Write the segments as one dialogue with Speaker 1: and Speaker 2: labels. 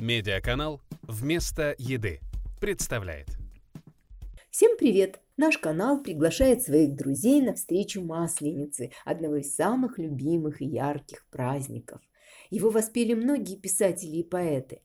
Speaker 1: Медиаканал «Вместо еды» представляет.
Speaker 2: Всем привет! Наш канал приглашает своих друзей на встречу Масленицы, одного из самых любимых и ярких праздников. Его воспели многие писатели и поэты.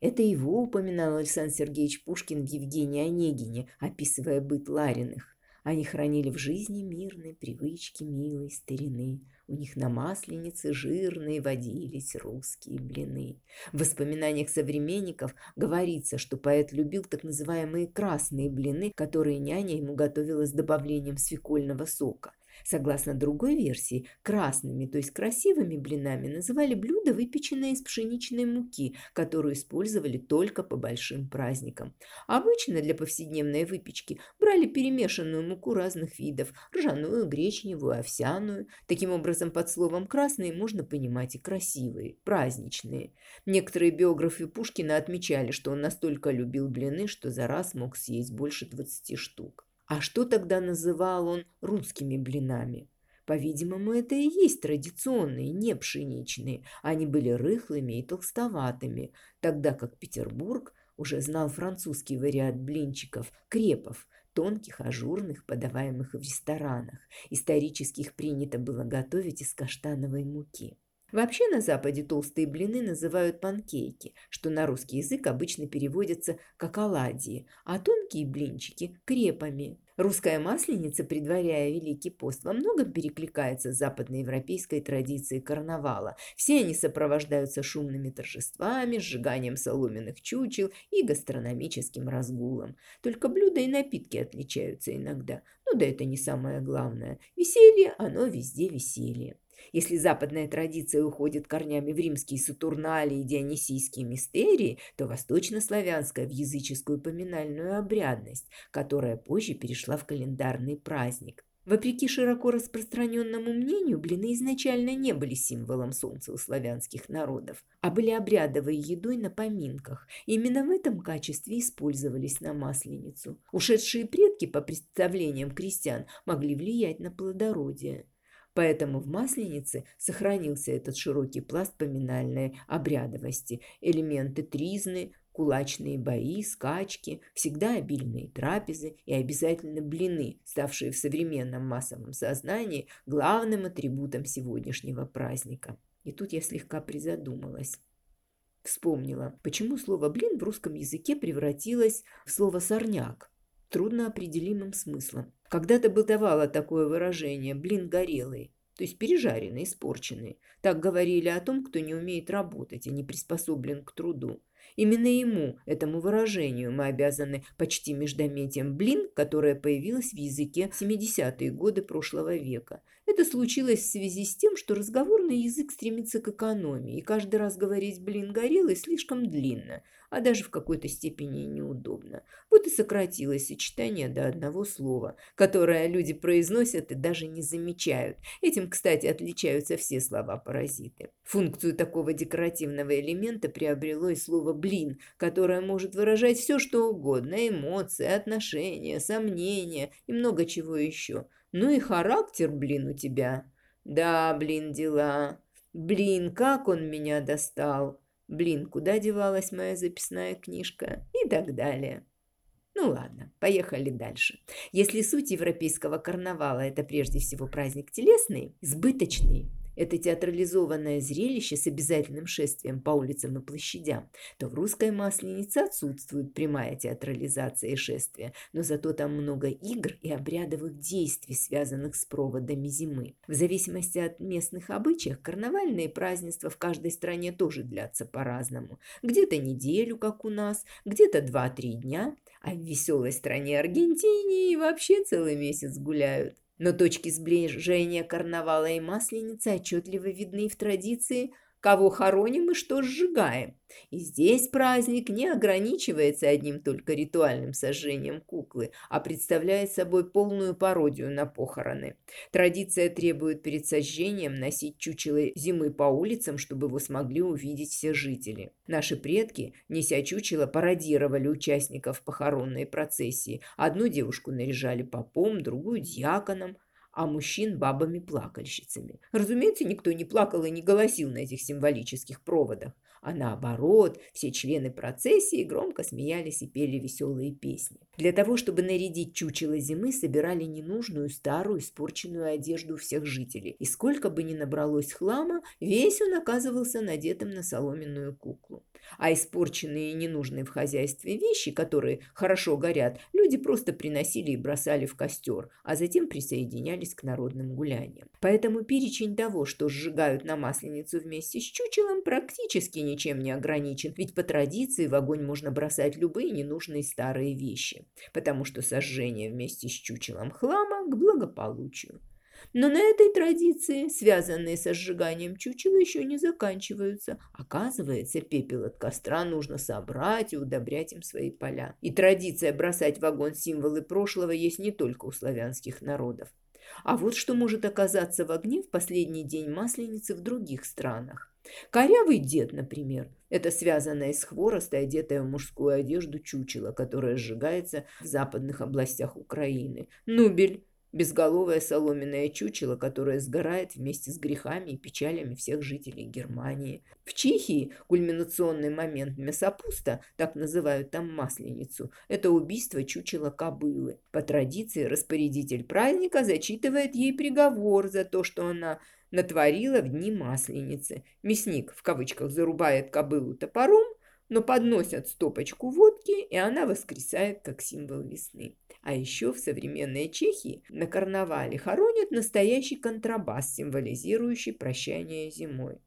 Speaker 2: Это его упоминал Александр Сергеевич Пушкин в Евгении Онегине, описывая быт Лариных. Они хранили в жизни мирные привычки милой старины. У них на масленице жирные водились русские блины. В воспоминаниях современников говорится, что поэт любил так называемые красные блины, которые няня ему готовила с добавлением свекольного сока – Согласно другой версии, красными, то есть красивыми блинами называли блюда, выпеченные из пшеничной муки, которую использовали только по большим праздникам. Обычно для повседневной выпечки брали перемешанную муку разных видов – ржаную, гречневую, овсяную. Таким образом, под словом «красные» можно понимать и красивые, праздничные. Некоторые биографы Пушкина отмечали, что он настолько любил блины, что за раз мог съесть больше 20 штук. А что тогда называл он русскими блинами? По-видимому, это и есть традиционные, не пшеничные. Они были рыхлыми и толстоватыми, тогда как Петербург уже знал французский вариант блинчиков – крепов, тонких, ажурных, подаваемых в ресторанах. Исторически их принято было готовить из каштановой муки. Вообще на Западе толстые блины называют панкейки, что на русский язык обычно переводится как оладьи, а тонкие блинчики – крепами. Русская масленица, предваряя Великий пост, во многом перекликается с западноевропейской традицией карнавала. Все они сопровождаются шумными торжествами, сжиганием соломенных чучел и гастрономическим разгулом. Только блюда и напитки отличаются иногда. Ну да это не самое главное. Веселье, оно везде веселье. Если западная традиция уходит корнями в римские сатурнали и дионисийские мистерии, то восточнославянская в языческую поминальную обрядность, которая позже перешла в календарный праздник. Вопреки широко распространенному мнению, блины изначально не были символом солнца у славянских народов, а были обрядовой едой на поминках. Именно в этом качестве использовались на Масленицу. Ушедшие предки, по представлениям крестьян, могли влиять на плодородие. Поэтому в Масленице сохранился этот широкий пласт поминальной обрядовости, элементы тризны, кулачные бои, скачки, всегда обильные трапезы и обязательно блины, ставшие в современном массовом сознании главным атрибутом сегодняшнего праздника. И тут я слегка призадумалась. Вспомнила, почему слово «блин» в русском языке превратилось в слово «сорняк» трудноопределимым смыслом. Когда-то бытовало такое выражение «блин горелый», то есть пережаренный, испорченный. Так говорили о том, кто не умеет работать и не приспособлен к труду. Именно ему, этому выражению, мы обязаны почти междометием «блин», которое появилось в языке в 70-е годы прошлого века. Это случилось в связи с тем, что разговорный язык стремится к экономии, и каждый раз говорить «блин горелый» слишком длинно, а даже в какой-то степени неудобно. Вот и сократилось сочетание до одного слова, которое люди произносят и даже не замечают. Этим, кстати, отличаются все слова-паразиты. Функцию такого декоративного элемента приобрело и слово «блин», которое может выражать все, что угодно – эмоции, отношения, сомнения и много чего еще. Ну и характер, блин, у тебя. Да, блин, дела. Блин, как он меня достал. Блин, куда девалась моя записная книжка? И так далее. Ну ладно, поехали дальше. Если суть европейского карнавала – это прежде всего праздник телесный, избыточный, это театрализованное зрелище с обязательным шествием по улицам и площадям, то в русской масленице отсутствует прямая театрализация и шествия, но зато там много игр и обрядовых действий, связанных с проводами зимы. В зависимости от местных обычаев, карнавальные празднества в каждой стране тоже длятся по-разному. Где-то неделю, как у нас, где-то 2-3 дня, а в веселой стране Аргентине и вообще целый месяц гуляют. Но точки сближения карнавала и масленицы отчетливо видны в традиции кого хороним и что сжигаем. И здесь праздник не ограничивается одним только ритуальным сожжением куклы, а представляет собой полную пародию на похороны. Традиция требует перед сожжением носить чучело зимы по улицам, чтобы его смогли увидеть все жители. Наши предки, неся чучело, пародировали участников похоронной процессии. Одну девушку наряжали попом, другую дьяконом, а мужчин бабами-плакальщицами. Разумеется, никто не плакал и не голосил на этих символических проводах. а наоборот, все члены процессии громко смеялись и пели веселые песни. Для того, чтобы нарядить чучело зимы, собирали ненужную, старую, испорченную одежду всех жителей. И сколько бы ни набралось хлама, весь он оказывался надетым на соломенную куклу. А испорченные и ненужные в хозяйстве вещи, которые хорошо горят, люди просто приносили и бросали в костер, а затем присоединялись к народным гуляниям. Поэтому перечень того, что сжигают на масленицу вместе с чучелом, практически ничем не ограничен, ведь по традиции в огонь можно бросать любые ненужные старые вещи, потому что сожжение вместе с чучелом хлама к благополучию. Но на этой традиции, связанные со сжиганием чучела, еще не заканчиваются. Оказывается, пепел от костра нужно собрать и удобрять им свои поля. И традиция бросать в огонь символы прошлого есть не только у славянских народов. А вот что может оказаться в огне в последний день Масленицы в других странах. Корявый дед, например, это связанное с хвороста, одетое в мужскую одежду чучело, которое сжигается в западных областях Украины. Нубель безголовое соломенное чучело, которое сгорает вместе с грехами и печалями всех жителей Германии. В Чехии кульминационный момент мясопуста, так называют там масленицу, это убийство чучела кобылы. По традиции распорядитель праздника зачитывает ей приговор за то, что она натворила в дни масленицы. Мясник в кавычках зарубает кобылу топором, но подносят стопочку водки, и она воскресает как символ весны. А еще в современной Чехии на карнавале хоронят настоящий контрабас, символизирующий прощание зимой.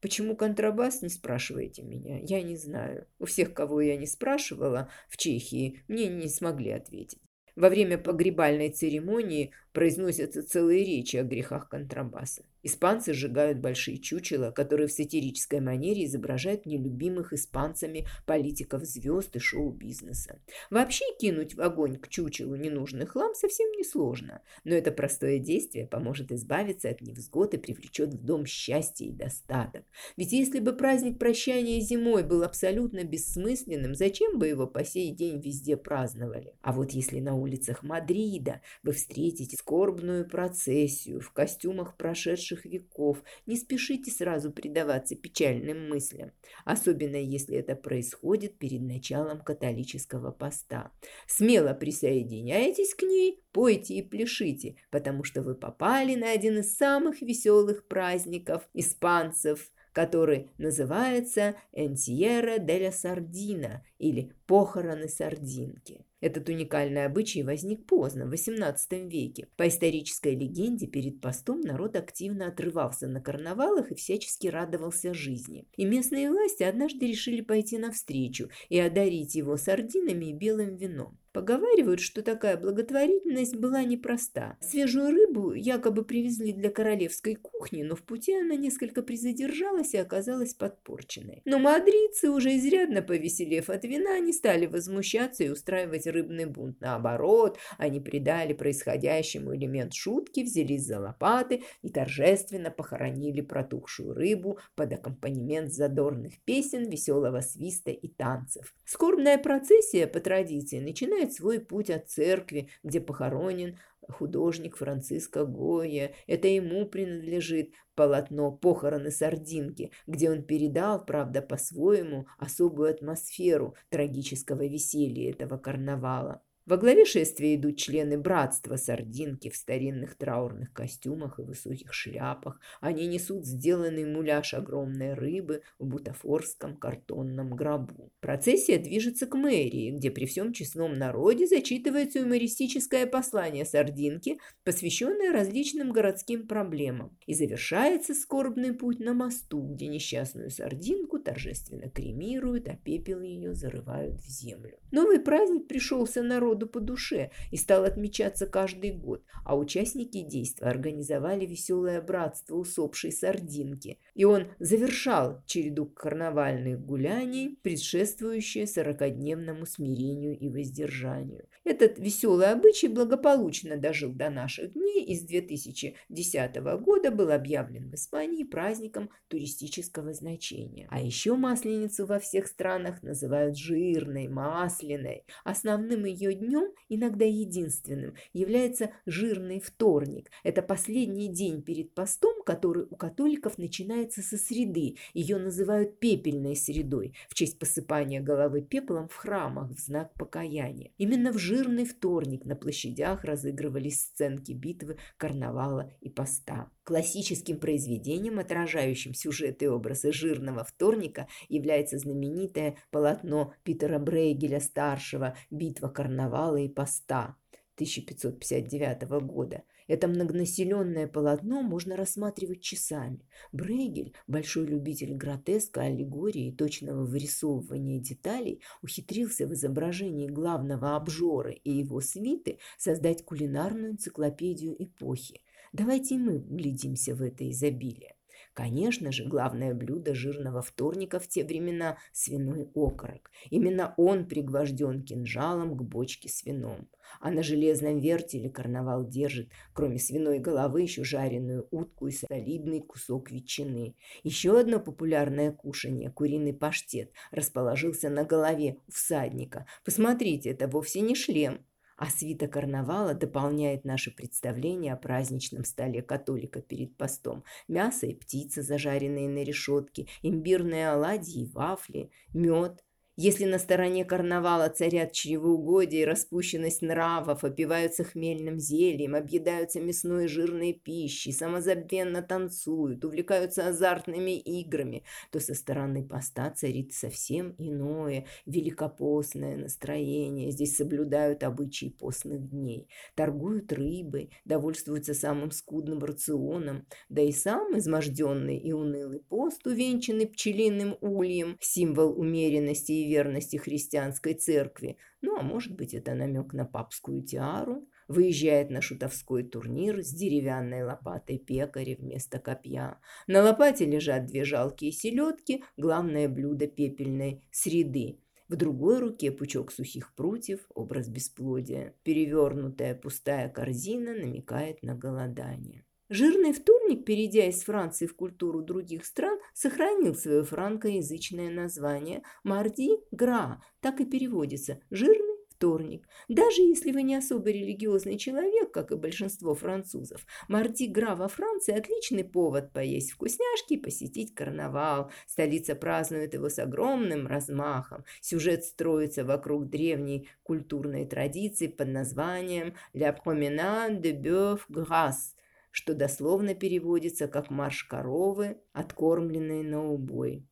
Speaker 2: Почему контрабас, не спрашивайте меня, я не знаю. У всех, кого я не спрашивала в Чехии, мне не смогли ответить. Во время погребальной церемонии произносятся целые речи о грехах контрабаса. Испанцы сжигают большие чучела, которые в сатирической манере изображают нелюбимых испанцами политиков звезд и шоу-бизнеса. Вообще кинуть в огонь к чучелу ненужный хлам совсем несложно, но это простое действие поможет избавиться от невзгод и привлечет в дом счастье и достаток. Ведь если бы праздник прощания зимой был абсолютно бессмысленным, зачем бы его по сей день везде праздновали? А вот если на улицах Мадрида вы встретите скорбную процессию в костюмах прошедших веков. Не спешите сразу предаваться печальным мыслям, особенно если это происходит перед началом католического поста. Смело присоединяйтесь к ней, пойте и пляшите, потому что вы попали на один из самых веселых праздников испанцев – который называется «Энтьера де ла Сардина» или «Похороны сардинки». Этот уникальный обычай возник поздно, в XVIII веке. По исторической легенде, перед постом народ активно отрывался на карнавалах и всячески радовался жизни. И местные власти однажды решили пойти навстречу и одарить его сардинами и белым вином. Поговаривают, что такая благотворительность была непроста. Свежую рыбу якобы привезли для королевской кухни, но в пути она несколько призадержалась и оказалась подпорченной. Но мадридцы, уже изрядно повеселев от вина, не стали возмущаться и устраивать рыбный бунт. Наоборот, они придали происходящему элемент шутки, взялись за лопаты и торжественно похоронили протухшую рыбу под аккомпанемент задорных песен, веселого свиста и танцев. Скорбная процессия по традиции начинает начинает свой путь от церкви, где похоронен художник Франциско Гойя. Это ему принадлежит полотно «Похороны сардинки», где он передал, правда, по-своему, особую атмосферу трагического веселья этого карнавала. Во главе шествия идут члены братства сардинки в старинных траурных костюмах и высоких шляпах. Они несут сделанный муляж огромной рыбы в бутафорском картонном гробу. Процессия движется к мэрии, где при всем честном народе зачитывается юмористическое послание сардинки, посвященное различным городским проблемам. И завершается скорбный путь на мосту, где несчастную сардинку торжественно кремируют, а пепел ее зарывают в землю. Новый праздник пришелся народу народу по душе и стал отмечаться каждый год, а участники действа организовали веселое братство усопшей сардинки, и он завершал череду карнавальных гуляний, предшествующие сорокодневному смирению и воздержанию. Этот веселый обычай благополучно дожил до наших дней и с 2010 года был объявлен в Испании праздником туристического значения. А еще масленицу во всех странах называют жирной, масляной. Основным ее днем днем, иногда единственным, является жирный вторник. Это последний день перед постом, который у католиков начинается со среды. Ее называют пепельной средой в честь посыпания головы пеплом в храмах в знак покаяния. Именно в жирный вторник на площадях разыгрывались сценки битвы, карнавала и поста. Классическим произведением, отражающим сюжет и образы жирного вторника, является знаменитое полотно Питера Брейгеля-старшего «Битва карнавала и поста» 1559 года. Это многонаселенное полотно можно рассматривать часами. Брейгель, большой любитель гротеска, аллегории и точного вырисовывания деталей, ухитрился в изображении главного обжора и его свиты создать кулинарную энциклопедию эпохи. Давайте мы вглядимся в это изобилие. Конечно же, главное блюдо жирного вторника в те времена – свиной окорок. Именно он пригвожден кинжалом к бочке с вином. А на железном вертеле карнавал держит, кроме свиной головы, еще жареную утку и солидный кусок ветчины. Еще одно популярное кушанье – куриный паштет – расположился на голове у всадника. Посмотрите, это вовсе не шлем. А свита карнавала дополняет наше представление о праздничном столе католика перед постом. Мясо и птица, зажаренные на решетке, имбирные оладьи и вафли, мед, если на стороне карнавала царят чревоугодие и распущенность нравов, опиваются хмельным зельем, объедаются мясной и жирной пищей, самозабвенно танцуют, увлекаются азартными играми, то со стороны поста царит совсем иное, великопостное настроение. Здесь соблюдают обычаи постных дней, торгуют рыбой, довольствуются самым скудным рационом, да и сам изможденный и унылый пост, увенчанный пчелиным ульем, символ умеренности и верности христианской церкви. Ну, а может быть, это намек на папскую тиару. Выезжает на шутовской турнир с деревянной лопатой пекаря вместо копья. На лопате лежат две жалкие селедки, главное блюдо пепельной среды. В другой руке пучок сухих прутьев, образ бесплодия. Перевернутая пустая корзина намекает на голодание. Жирный вторник, перейдя из Франции в культуру других стран, сохранил свое франкоязычное название «Марди Гра», так и переводится «жирный вторник». Даже если вы не особо религиозный человек, как и большинство французов, Марди Гра во Франции – отличный повод поесть вкусняшки и посетить карнавал. Столица празднует его с огромным размахом. Сюжет строится вокруг древней культурной традиции под названием «La promenade de Bœuf Grasse», что дословно переводится как «марш коровы, откормленные на убой».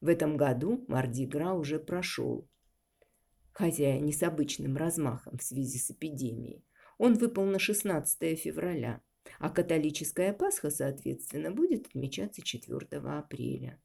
Speaker 2: В этом году Мардигра уже прошел, хотя не с обычным размахом в связи с эпидемией. Он выпал на 16 февраля, а католическая Пасха, соответственно, будет отмечаться 4 апреля.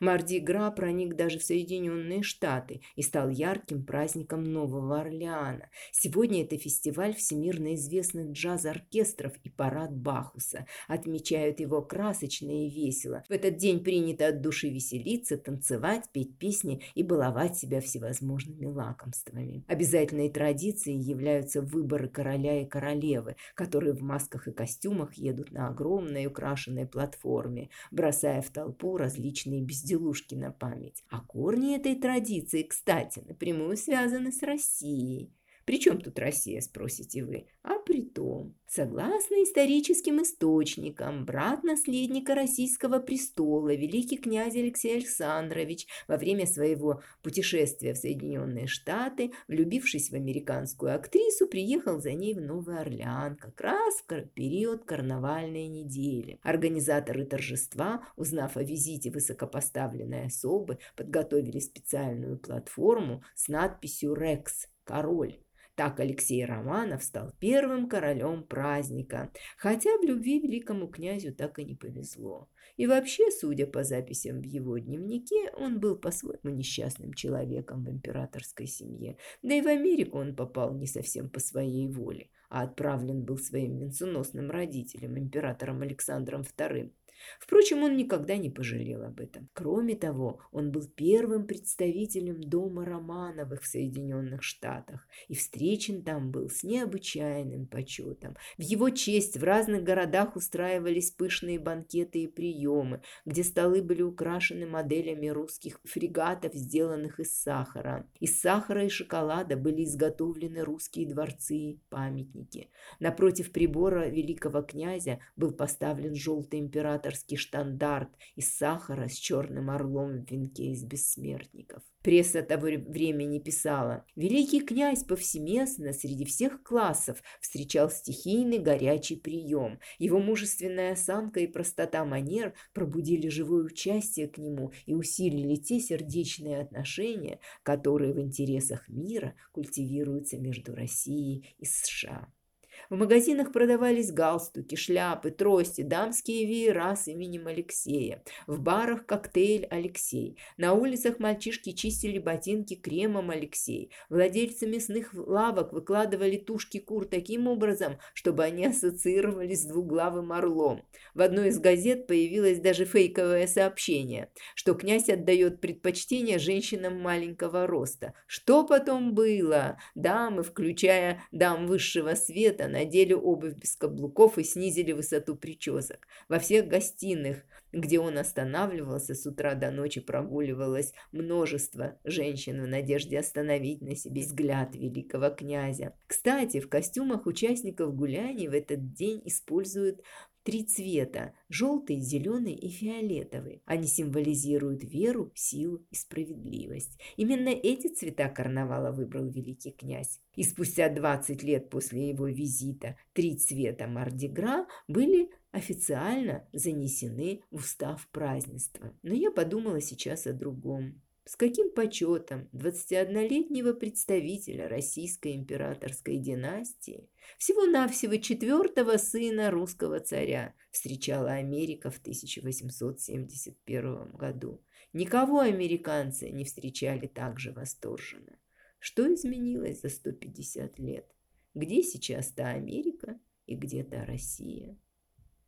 Speaker 2: Марди-Гра проник даже в Соединенные Штаты и стал ярким праздником Нового Орлеана. Сегодня это фестиваль всемирно известных джаз-оркестров и парад Бахуса. Отмечают его красочно и весело. В этот день принято от души веселиться, танцевать, петь песни и баловать себя всевозможными лакомствами. Обязательной традицией являются выборы короля и королевы, которые в масках и костюмах едут на огромной украшенной платформе, бросая в толпу различные безделушки безделушки на память. А корни этой традиции, кстати, напрямую связаны с Россией. При чем тут Россия, спросите вы? А при том, согласно историческим источникам, брат наследника российского престола, великий князь Алексей Александрович, во время своего путешествия в Соединенные Штаты, влюбившись в американскую актрису, приехал за ней в Новый Орлеан, как раз в период карнавальной недели. Организаторы торжества, узнав о визите высокопоставленной особы, подготовили специальную платформу с надписью «Рекс» – «Король». Так Алексей Романов стал первым королем праздника, хотя в любви великому князю так и не повезло. И вообще, судя по записям в его дневнике, он был по-своему несчастным человеком в императорской семье. Да и в Америку он попал не совсем по своей воле, а отправлен был своим венценосным родителем, императором Александром II. Впрочем, он никогда не пожалел об этом. Кроме того, он был первым представителем дома Романовых в Соединенных Штатах и встречен там был с необычайным почетом. В его честь в разных городах устраивались пышные банкеты и приемы, где столы были украшены моделями русских фрегатов, сделанных из сахара. Из сахара и шоколада были изготовлены русские дворцы и памятники. Напротив прибора великого князя был поставлен желтый император императорский штандарт из сахара с черным орлом в венке из бессмертников. Пресса того времени писала, «Великий князь повсеместно среди всех классов встречал стихийный горячий прием. Его мужественная осанка и простота манер пробудили живое участие к нему и усилили те сердечные отношения, которые в интересах мира культивируются между Россией и США». В магазинах продавались галстуки, шляпы, трости, дамские веера с именем Алексея. В барах коктейль Алексей. На улицах мальчишки чистили ботинки кремом Алексей. Владельцы мясных лавок выкладывали тушки кур таким образом, чтобы они ассоциировались с двуглавым орлом. В одной из газет появилось даже фейковое сообщение, что князь отдает предпочтение женщинам маленького роста. Что потом было? Дамы, включая дам высшего света, надели обувь без каблуков и снизили высоту причесок. Во всех гостиных, где он останавливался, с утра до ночи прогуливалось множество женщин в надежде остановить на себе взгляд великого князя. Кстати, в костюмах участников гуляний в этот день используют три цвета – желтый, зеленый и фиолетовый. Они символизируют веру, силу и справедливость. Именно эти цвета карнавала выбрал великий князь. И спустя 20 лет после его визита три цвета Мардигра были официально занесены в устав празднества. Но я подумала сейчас о другом. С каким почетом 21-летнего представителя российской императорской династии, всего-навсего четвертого сына русского царя, встречала Америка в 1871 году. Никого американцы не встречали так же восторженно. Что изменилось за 150 лет? Где сейчас та Америка и где та Россия?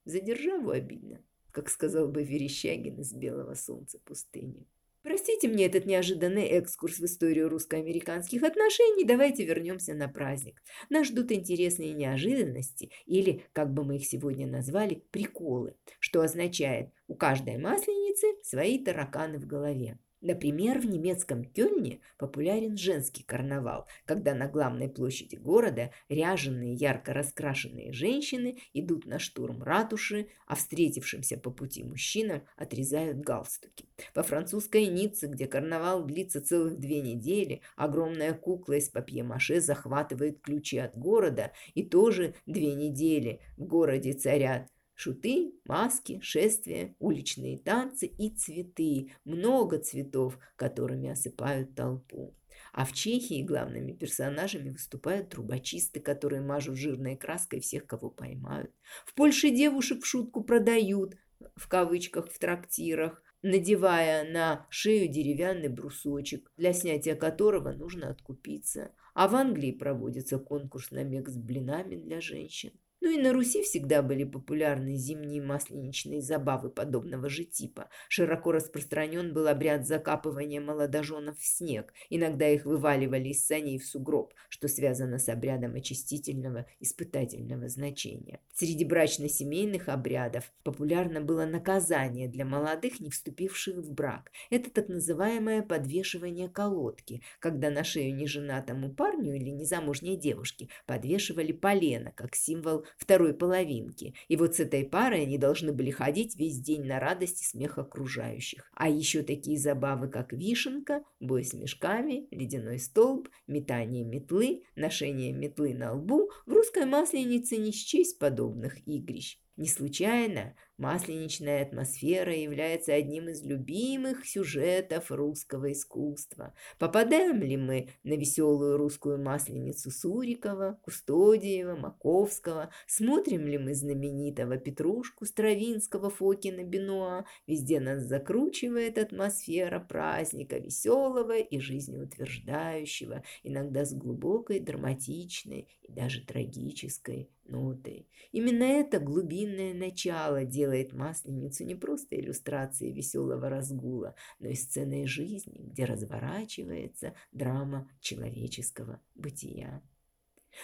Speaker 2: За державу обидно, как сказал бы Верещагин из «Белого солнца пустыни». Простите мне этот неожиданный экскурс в историю русско-американских отношений. Давайте вернемся на праздник. Нас ждут интересные неожиданности, или, как бы мы их сегодня назвали, приколы, что означает у каждой масленицы свои тараканы в голове. Например, в немецком Кёльне популярен женский карнавал, когда на главной площади города ряженые ярко раскрашенные женщины идут на штурм ратуши, а встретившимся по пути мужчинам отрезают галстуки. Во французской Ницце, где карнавал длится целых две недели, огромная кукла из папье-маше захватывает ключи от города, и тоже две недели в городе царят Шуты, маски, шествия, уличные танцы и цветы. Много цветов, которыми осыпают толпу. А в Чехии главными персонажами выступают трубочисты, которые мажут жирной краской всех, кого поймают. В Польше девушек в шутку продают, в кавычках, в трактирах, надевая на шею деревянный брусочек, для снятия которого нужно откупиться. А в Англии проводится конкурс на мег с блинами для женщин. Ну и на Руси всегда были популярны зимние масленичные забавы подобного же типа. Широко распространен был обряд закапывания молодоженов в снег. Иногда их вываливали из саней в сугроб, что связано с обрядом очистительного испытательного значения. Среди брачно-семейных обрядов популярно было наказание для молодых, не вступивших в брак. Это так называемое подвешивание колодки, когда на шею неженатому парню или незамужней девушке подвешивали полено, как символ второй половинки. И вот с этой парой они должны были ходить весь день на радость и смех окружающих. А еще такие забавы, как вишенка, бой с мешками, ледяной столб, метание метлы, ношение метлы на лбу в русской масленице не счесть подобных игрищ. Не случайно Масленичная атмосфера является одним из любимых сюжетов русского искусства. Попадаем ли мы на веселую русскую масленицу Сурикова, Кустодиева, Маковского? Смотрим ли мы знаменитого Петрушку, Стравинского, Фокина, Бенуа? Везде нас закручивает атмосфера праздника, веселого и жизнеутверждающего, иногда с глубокой, драматичной и даже трагической нотой. Именно это глубинное начало делает делает Масленицу не просто иллюстрацией веселого разгула, но и сценой жизни, где разворачивается драма человеческого бытия.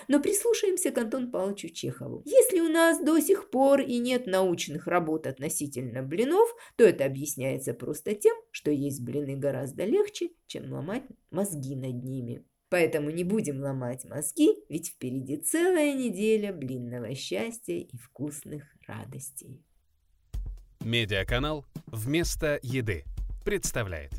Speaker 2: Но прислушаемся к Антону Павловичу Чехову. Если у нас до сих пор и нет научных работ относительно блинов, то это объясняется просто тем, что есть блины гораздо легче, чем ломать мозги над ними. Поэтому не будем ломать мозги, ведь впереди целая неделя блинного счастья и вкусных радостей.
Speaker 1: Медиаканал «Вместо еды» представляет.